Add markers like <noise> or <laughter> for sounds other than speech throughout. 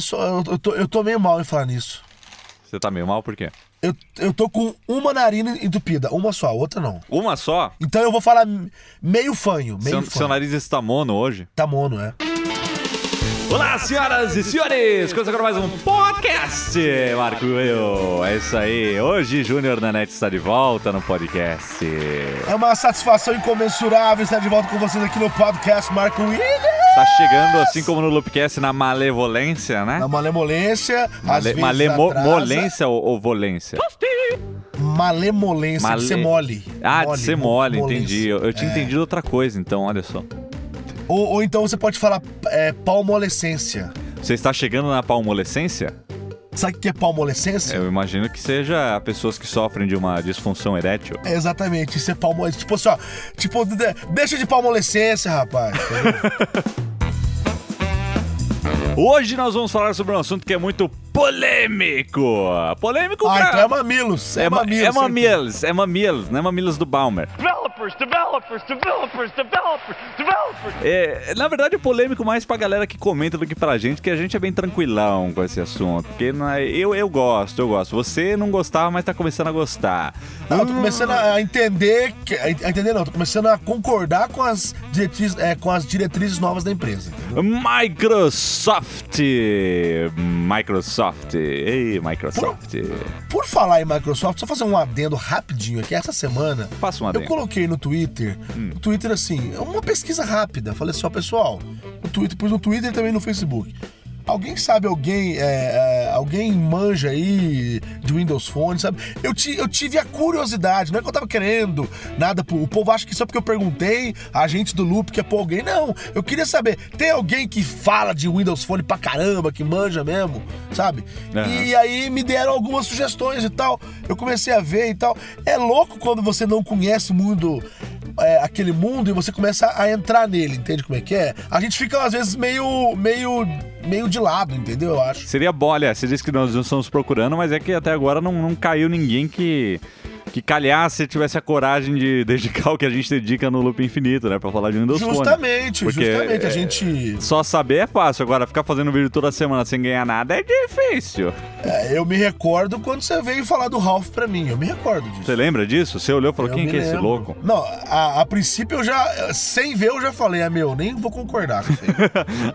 eu, sou, eu, tô, eu tô meio mal em falar nisso. Você tá meio mal por quê? Eu, eu tô com uma narina entupida, uma só, a outra não. Uma só? Então eu vou falar meio fanho, meio Seu, fanho. seu nariz está mono hoje? Tá mono, é. Olá, senhoras e senhores! Começa agora mais um podcast, Marco Eu. É isso aí. Hoje, Júnior Nanete está de volta no podcast. É uma satisfação incomensurável estar de volta com vocês aqui no podcast Marco Williams. Está chegando, assim como no Loopcast, na malevolência, né? Na malemolência, Male, vezes malemo- atrasa. molência ou, ou volência? Malemolência, Male- de ser mole. Ah, de ser mole, entendi. Eu, eu tinha É. entendido outra coisa, então, olha só. Ou, ou então você pode falar é, palmolescência. Você está chegando na palmolescência? Sabe o que é palmolescência? Eu imagino que seja pessoas que sofrem de uma disfunção erétil. É exatamente, isso é palmolescência. Tipo assim, ó, tipo, de- deixa de palmolescência, rapaz. <laughs> Hoje nós vamos falar sobre um assunto que é muito polêmico. Polêmico ah, pra... então é mamilos. É, É, ma- mamilos. é mamilos, é mamilos, não é mamilos do Balmer. Developers, developers, developers, developers, developers. É, na verdade, é polêmico mais pra galera que comenta do que pra gente, que a gente é bem tranquilão com esse assunto. Porque não é- eu, eu gosto, eu gosto. Você não gostava, mas tá começando a gostar. Não, eu tô começando a entender, que, a entender não, tô começando a concordar com as diretrizes, é, com as diretrizes novas da empresa. entendeu? Microsoft! Microsoft! Ei, Microsoft! Por falar em Microsoft, só fazer um adendo rapidinho aqui. Essa semana, Faça um eu adendo. coloquei no Twitter, no Twitter assim, uma pesquisa rápida. Falei assim, ó, pessoal, no Twitter, pus no Twitter e também no Facebook. Alguém sabe, alguém, é, é, alguém manja aí de Windows Phone, sabe? Eu, ti- eu tive a curiosidade, não é que eu tava querendo nada, pro- o povo acha que só porque eu perguntei, a gente do Loop quer pôr alguém, não. Eu queria saber, tem alguém que fala de Windows Phone pra caramba, que manja mesmo, sabe? Aham. E aí me deram algumas sugestões e tal. Eu comecei a ver e tal. É louco quando você não conhece o mundo, é, aquele mundo, e você começa a entrar nele, entende como é que é? A gente fica, às vezes, meio, meio, meio de lado, entendeu? Eu acho. Seria bom, olha, você disse que nós não estamos procurando, mas é que até agora não, não caiu ninguém que. Que calhasse tivesse a coragem de dedicar o que a gente dedica no Loop Infinito, né? Pra falar de Windows Phone. Justamente, justamente. A é, gente. Só saber é fácil, agora ficar fazendo vídeo toda semana sem ganhar nada é difícil. é, eu me recordo quando você veio falar do Ralph pra mim. Eu me recordo disso. Você lembra disso? Você olhou e falou, Eu quem que é esse louco? Não, a, a princípio eu já. Sem ver, eu já falei, ah, meu, nem vou concordar com isso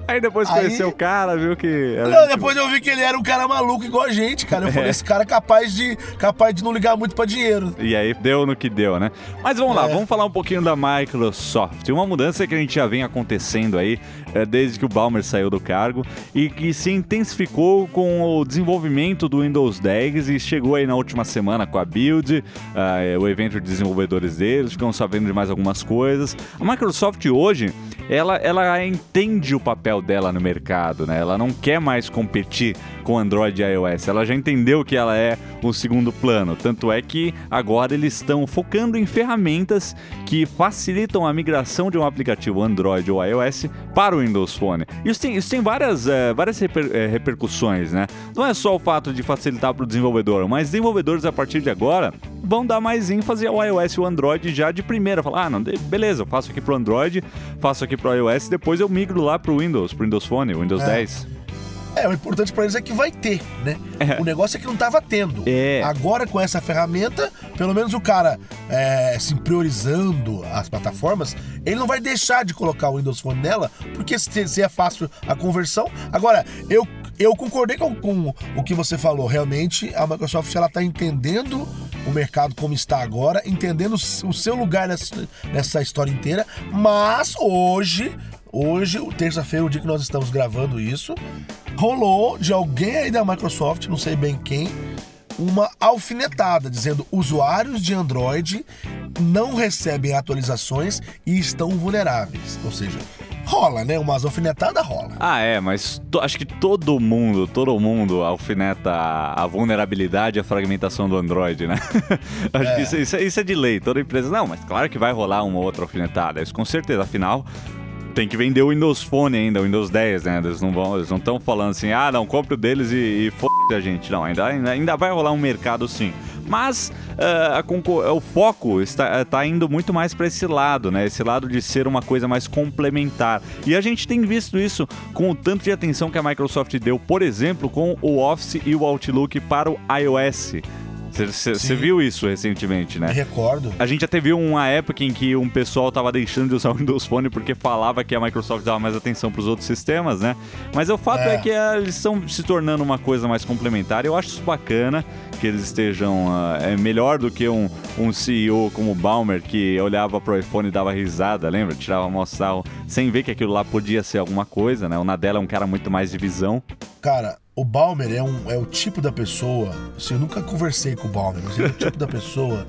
aí. <laughs> Depois Aí- conheceu o cara, viu que. Não, gente depois eu vi que ele era um cara maluco igual a gente, cara. Eu <laughs> falei, É. esse cara é capaz de, capaz de não ligar muito pra dinheiro. E aí deu no que deu, né? Mas vamos lá, É. vamos falar um pouquinho da Microsoft. Uma mudança que a gente já vem acontecendo aí é, desde que o Balmer saiu do cargo e que se intensificou com o desenvolvimento do Windows 10 e chegou aí na última semana com a Build, é, o evento de desenvolvedores deles, ficamos sabendo de mais algumas coisas. A Microsoft hoje, ela, ela entende o papel dela no mercado, né? Ela não quer mais competir com Android e iOS. Ela já entendeu que ela é o segundo plano. Tanto é que agora eles estão focando em ferramentas que facilitam a migração de um aplicativo Android ou iOS para o Windows Phone. Isso tem, isso tem várias, eh, várias reper- eh, repercussões, né? Não é só o fato de facilitar para o desenvolvedor, mas desenvolvedores a partir de agora vão dar mais ênfase ao iOS e o Android já de primeira. Falar, ah, não, beleza, eu faço aqui pro Android, faço aqui pro iOS, depois eu migro lá pro Windows, pro Windows Phone, Windows É. 10. É, o importante pra eles é que vai ter, né? É. O negócio é que não tava tendo. É. Agora, com essa ferramenta, pelo menos o cara, é, assim, priorizando as plataformas, ele não vai deixar de colocar o Windows Phone nela, porque se, se é fácil a conversão. Agora, eu, eu concordei com, com o que você falou. Realmente, a Microsoft, ela tá entendendo o mercado como está agora, entendendo o seu lugar nessa, nessa história inteira, mas hoje... Hoje, terça-feira, o dia que nós estamos gravando isso, rolou de alguém aí da Microsoft, não sei bem quem, uma alfinetada dizendo usuários de Android não recebem atualizações e estão vulneráveis. Ou seja, rola, né? Umas alfinetadas rola. Ah, é, mas to- acho que todo mundo, todo mundo alfineta a, a vulnerabilidade e a fragmentação do Android, né? <laughs> acho que isso, isso é- isso é de lei. Toda empresa. Não, mas claro que vai rolar uma outra alfinetada. Isso com certeza. Afinal, tem que vender o Windows Phone ainda, o Windows 10, né? Eles não vão, eles não estão falando assim, ah, não, compre o deles e, e foda a gente. Não, ainda, ainda, vai rolar um mercado sim. Mas uh, o foco está, está indo muito mais para esse lado, né? Esse lado de ser uma coisa mais complementar. E a gente tem visto isso com o tanto de atenção que a Microsoft deu, por exemplo, com o Office e o Outlook para o iOS. Você viu isso recentemente, né? Me recordo. A gente até viu uma época em que um pessoal tava deixando de usar o Windows Phone porque falava que a Microsoft dava mais atenção para os outros sistemas, né? Mas o fato é, É. que eh, eles estão se tornando uma coisa mais complementar. Eu acho isso bacana que eles estejam ah, é melhor do que um, um CEO como o Balmer que olhava pro iPhone e dava risada, lembra? Tirava mó sarro sem ver que aquilo lá podia ser alguma coisa, né? O Nadella é um cara muito mais de visão. Cara, o Balmer é, um, é o tipo da pessoa. Assim, eu nunca conversei com o Balmer, mas ele é o tipo da pessoa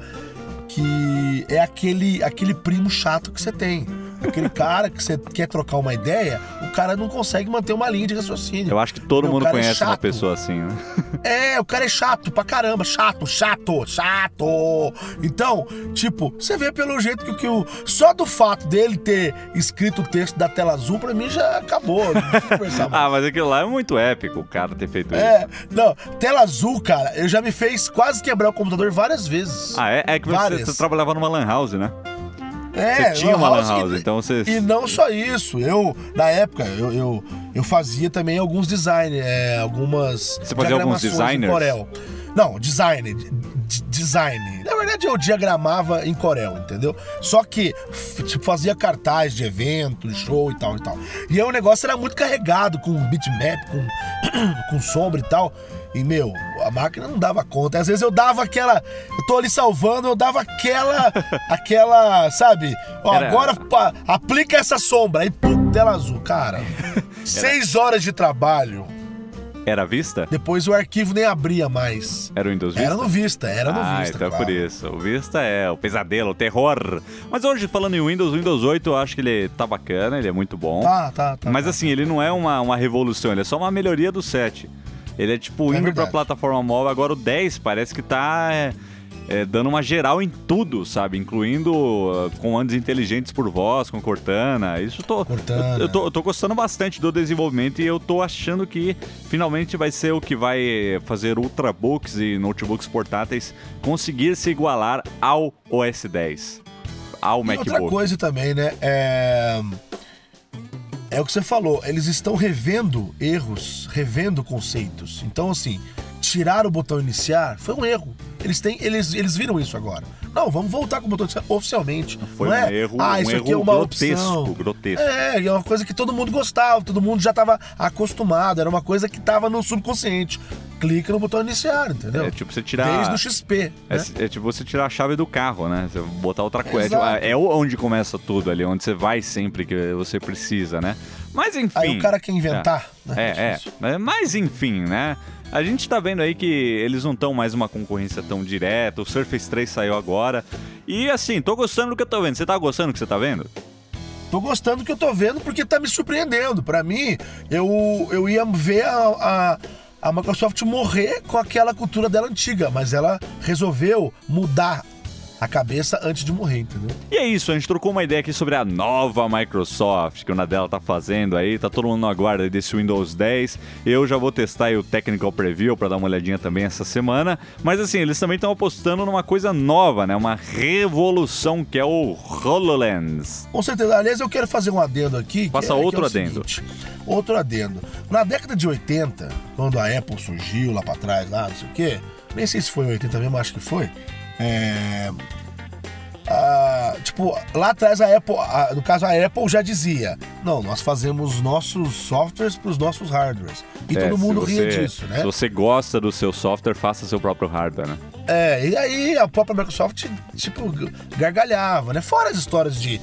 que é aquele, aquele primo chato que você tem. Aquele cara que você quer trocar uma ideia, o cara não consegue manter uma linha de raciocínio. Eu acho que todo Meu, o mundo cara é conhece uma pessoa assim, né? <laughs> É, o cara é chato pra caramba, chato, chato, chato. Então, tipo, você vê pelo jeito que, que o. Só do fato dele ter escrito o texto da tela azul, pra mim já acabou. <laughs> Ah, mas aquilo lá é muito épico, o cara ter feito isso. É, não, tela azul, cara, eu já me fez quase quebrar o computador várias vezes. Ah, é, é que você, você trabalhava numa lan house, né? É, você tinha uma lan e- house, então você... E não só isso, eu, na época, eu, eu, eu fazia também alguns design, é, algumas. Você fazia alguns em designers? Corel. Não, design. Design. Na verdade, eu diagramava em Corel, entendeu? Só que, tipo, fazia cartaz de evento, show e tal e tal. E aí o negócio era muito carregado, com bitmap, com, <clears throat> com sombra e tal. E, meu, a máquina não dava conta. Às vezes eu dava aquela. Eu tô ali salvando, eu dava aquela. <laughs> aquela, sabe? Ó, Era- agora pá, aplica essa sombra. Aí, pum, tela azul. Cara, <laughs> seis horas de trabalho. Era vista? Depois o arquivo nem abria mais. Era o Windows Vista? Era no Vista, era no ah, Vista. então é claro. por isso. O Vista é o pesadelo, o terror. Mas hoje, falando em Windows, o Windows 8 eu acho que ele tá bacana, ele é muito bom. Tá, tá, tá. Mas tá. assim, ele não é uma, uma revolução, ele é só uma melhoria do 7. Ele é tipo É indo pra verdade. plataforma móvel. Agora o 10 parece que tá é, é, dando uma geral em tudo, sabe? Incluindo uh, comandos inteligentes por voz, com Cortana. Isso eu tô, Cortana. Eu, eu tô, eu tô gostando bastante do desenvolvimento e eu tô achando que finalmente vai ser o que vai fazer ultrabooks e notebooks portáteis conseguir se igualar ao OS 10. Ao E MacBook. outra coisa também, né? É... é o que você falou, eles estão revendo erros, revendo conceitos. Então, assim, tirar o botão iniciar foi um erro. Eles, têm, eles, eles viram isso agora. Não, vamos voltar com o botão iniciar oficialmente. Foi não um é? erro, ah, um isso aqui é erro uma grotesco, opção. grotesco. É, é uma coisa que todo mundo gostava, todo mundo já estava acostumado, era uma coisa que estava no subconsciente. Clica no botão iniciar, entendeu? É tipo você tirar. Desde o XP. É, né? é tipo você tirar a chave do carro, né? Você botar outra coisa. Exato. É, tipo, é onde começa tudo ali, onde você vai sempre que você precisa, né? Mas enfim. Aí o cara quer inventar. né? É, é. Mas- Mas enfim, né? A gente tá vendo aí que eles não estão mais uma concorrência tão direta. O Surface 3 saiu agora. E assim, tô gostando do que eu tô vendo. Você tá gostando do que você tá vendo? Tô gostando do que eu tô vendo porque tá me surpreendendo. Pra mim, eu, eu ia ver a, a, a Microsoft morrer com aquela cultura dela antiga, mas ela resolveu mudar a cabeça antes de morrer, entendeu? E é isso, a gente trocou uma ideia aqui sobre a nova Microsoft que o Nadella tá fazendo aí, tá todo mundo na guarda desse Windows 10. Eu já vou testar aí o Technical Preview para dar uma olhadinha também essa semana. Mas assim, eles também estão apostando numa coisa nova, né? Uma revolução que é o HoloLens. Com certeza. Aliás, eu quero fazer um adendo aqui. que Faça é- que outro é adendo. seguinte. outro adendo. Na década de 80, quando a Apple surgiu lá pra trás, lá, não sei o quê, nem sei se foi em 80 mesmo, acho que foi. É. tipo, lá atrás a Apple, a- no caso a Apple já dizia: não, nós fazemos nossos softwares para os nossos hardwares. E É, todo mundo você- ria disso, né? Se você gosta do seu software, faça seu próprio hardware, né? É, e aí a própria Microsoft, tipo, gargalhava, né? Fora as histórias de,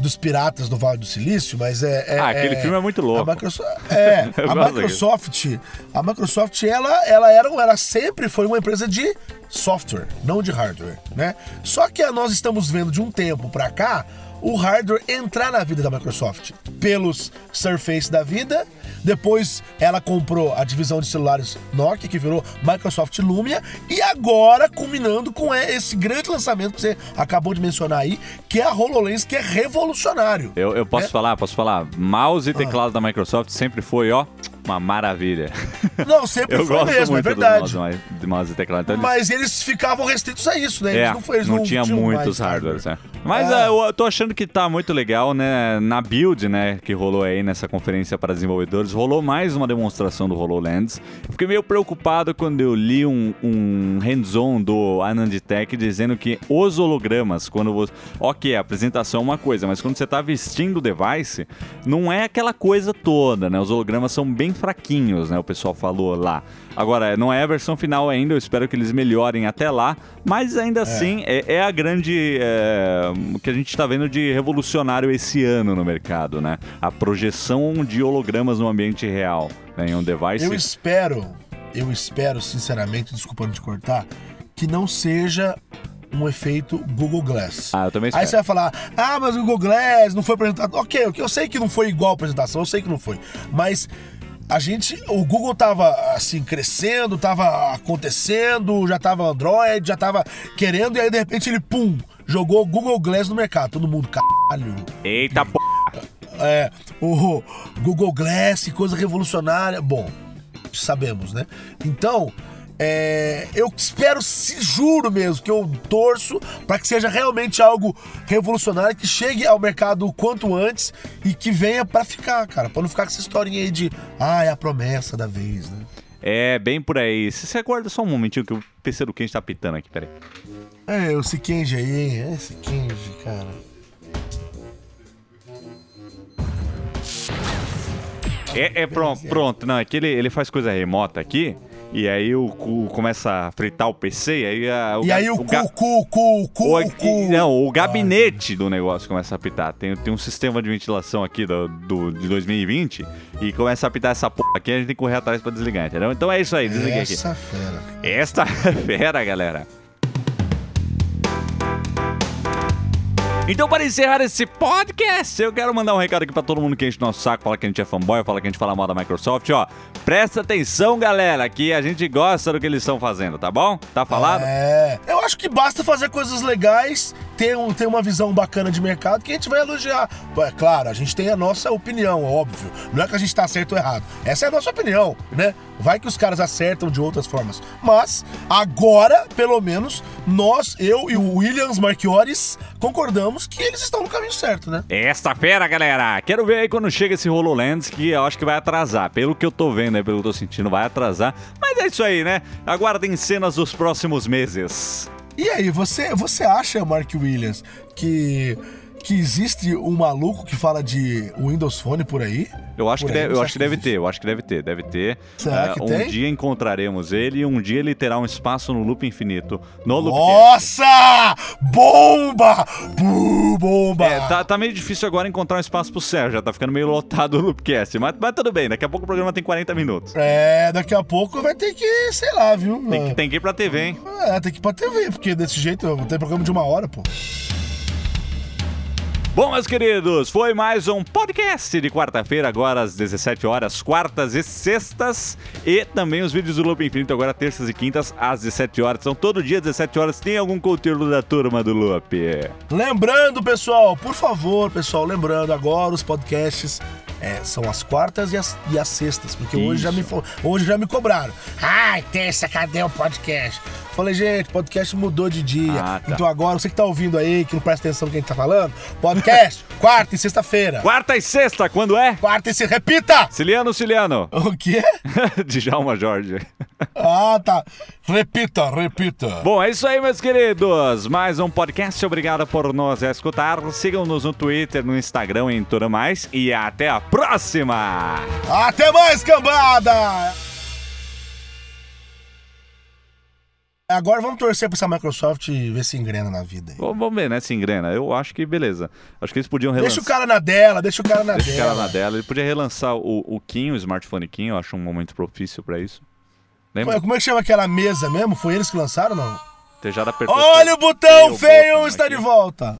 dos piratas do Vale do Silício, mas é. é- Ah, aquele filme é muito louco. A Microsoft, é, <laughs> a Microsoft, a Microsoft, ela, ela, era, ela sempre foi uma empresa de software, não de hardware, né? Só que nós estamos vendo de um tempo pra cá o hardware entrar na vida da Microsoft pelos Surface da vida. Depois ela comprou a divisão de celulares Nokia, que virou Microsoft Lumia, e agora culminando com é, esse grande lançamento que você acabou de mencionar aí, que é a HoloLens, que é revolucionário. Eu, eu posso É. falar, posso falar. Mouse e teclado da Microsoft sempre foi, ó, uma maravilha. <laughs> Não, sempre Eu foi gosto mesmo, é muito verdade. dos mouse, de mouse e teclado. Então, Mas eles ficavam restritos a isso, né? Eles É, não, foi- eles não, tinha tinham muitos mais hardwares, né? Mas É. ah, eu tô achando que tá muito legal, né? Na build, né, que rolou aí nessa conferência para desenvolvedores, rolou mais uma demonstração do HoloLens. Eu Fiquei meio preocupado quando eu li um, um hands-on do Anand Tech dizendo que os hologramas, quando você... Ok, a apresentação é uma coisa, mas quando você tá vestindo o device, não é aquela coisa toda, né? Os hologramas são bem fraquinhos, né? O pessoal falou lá. Agora, não é a versão final ainda, eu espero que eles melhorem até lá, mas ainda assim é, é a grande. é, o que a gente está vendo de revolucionário esse ano no mercado, né? A projeção de hologramas no ambiente real, né? Em um device. Eu espero, eu espero, sinceramente, desculpa me te cortar, que não seja um efeito Google Glass. Ah, eu também Aí espero. você vai falar, ah, mas o Google Glass não foi apresentado. Ok, eu sei que não foi igual a apresentação, eu sei que não foi. Mas a gente, o Google tava assim, crescendo, tava acontecendo, já tava Android, já tava querendo, e aí de repente ele, pum, jogou o Google Glass no mercado. Todo mundo, caralho. Eita, p... É, o Google Glass, coisa revolucionária. Bom, sabemos, né? Então, é, eu espero, se juro mesmo, que eu torço para que seja realmente algo revolucionário, que chegue ao mercado o quanto antes e que venha para ficar, cara. Pra não ficar com essa historinha aí de, ah, é a promessa da vez, né? É bem por aí. Se você aguarda só um momentinho que o PC do Kenji tá pitando aqui, peraí. É, o Sikenji aí, é esse Kenji, cara. É, é pronto, pronto. Não, é que ele, ele faz coisa remota aqui. E aí o, cu começa a fritar o PC, e aí, a, o E aí o cu, cu, cu, cu, o, cu. não, o gabinete do negócio começa a apitar. Tem, tem um sistema de ventilação aqui do, do- de 2020 e começa a apitar essa porra aqui, a gente tem que correr atrás pra desligar, entendeu? Então é isso aí, desliguei aqui. Essa fera. <laughs> Esta fera, galera. Então, para encerrar esse podcast, eu quero mandar um recado aqui pra todo mundo que enche nosso saco, fala que a gente é fanboy, fala que a gente fala mal da Microsoft, ó. Presta atenção, galera, que a gente gosta do que eles estão fazendo, tá bom? Tá falado? É, eu acho que basta fazer coisas legais, ter, um, ter uma visão bacana de mercado que a gente vai elogiar. É claro, a gente tem a nossa opinião, óbvio. Não é que a gente tá certo ou errado. Essa é a nossa opinião, né? Vai que os caras acertam de outras formas. Mas, agora, pelo menos, nós, eu e o Williams Marchiores, concordamos que eles estão no caminho certo, né? Esta fera, galera! Quero ver aí quando chega esse HoloLens, que eu acho que vai atrasar. Pelo que eu tô vendo aí, pelo que eu tô sentindo, vai atrasar. Mas é isso aí, né? Aguardem cenas dos próximos meses. E aí, você, você acha, Mark Williams, que, que existe um maluco que fala de Windows Phone por aí? Eu acho Por que, aí, deve, eu acho acha que deve ter, eu acho que deve ter, deve ter. Será Ah, que um tem? dia encontraremos ele e um dia ele terá um espaço no loop infinito. No Loopcast. Nossa! Bomba! Buh, bomba! É, tá, tá meio difícil agora encontrar um espaço pro Sérgio, já tá ficando meio lotado o Loopcast, mas, mas tudo bem, daqui a pouco o programa tem 40 minutos. É, daqui a pouco vai ter que, sei lá, viu? Tem que, tem que ir pra TV, hein? É, tem que ir pra TV, porque desse jeito tem programa de uma hora, pô. Bom, meus queridos, foi mais um podcast de quarta-feira, agora às 17 horas, quartas e sextas. E também os vídeos do Loop Infinito, agora terças e quintas, às 17 horas. São todo dia, às 17 horas, tem algum conteúdo da turma do Loop. Lembrando, pessoal, por favor, pessoal, lembrando agora os podcasts é, são as quartas e as, e as sextas, porque hoje já, me, hoje já me cobraram. Ai, terça, cadê o podcast? Falei, gente, podcast mudou de dia. Ah, tá. Então agora, você que tá ouvindo aí, que não presta atenção no que a gente tá falando, podcast, <laughs> quarta e sexta-feira. Quarta e sexta, quando é? Quarta e sexta, repita! Ciliano, Ciliano. O quê? <laughs> Djalma Jorge. Ah, tá. Repita, repita. Bom, é isso aí, meus queridos. Mais um podcast. Obrigado por nos escutar. Sigam-nos no Twitter, no Instagram e em tudo mais. E até a próxima! Até mais, cambada! Agora vamos torcer pra essa Microsoft ver se engrena na vida. aí. Vamos ver, né, se engrena. Eu acho que beleza. Acho que eles podiam relançar. Deixa o cara na dela, deixa o cara na Deixa o dela. cara na dela. Ele podia relançar o, o Kim, o smartphone Kim. Eu acho um momento propício pra isso. Lembra? Como é que chama aquela mesa mesmo? Foi eles que lançaram, não? Tejada apertou. Olha o botão o feio está aqui. de volta.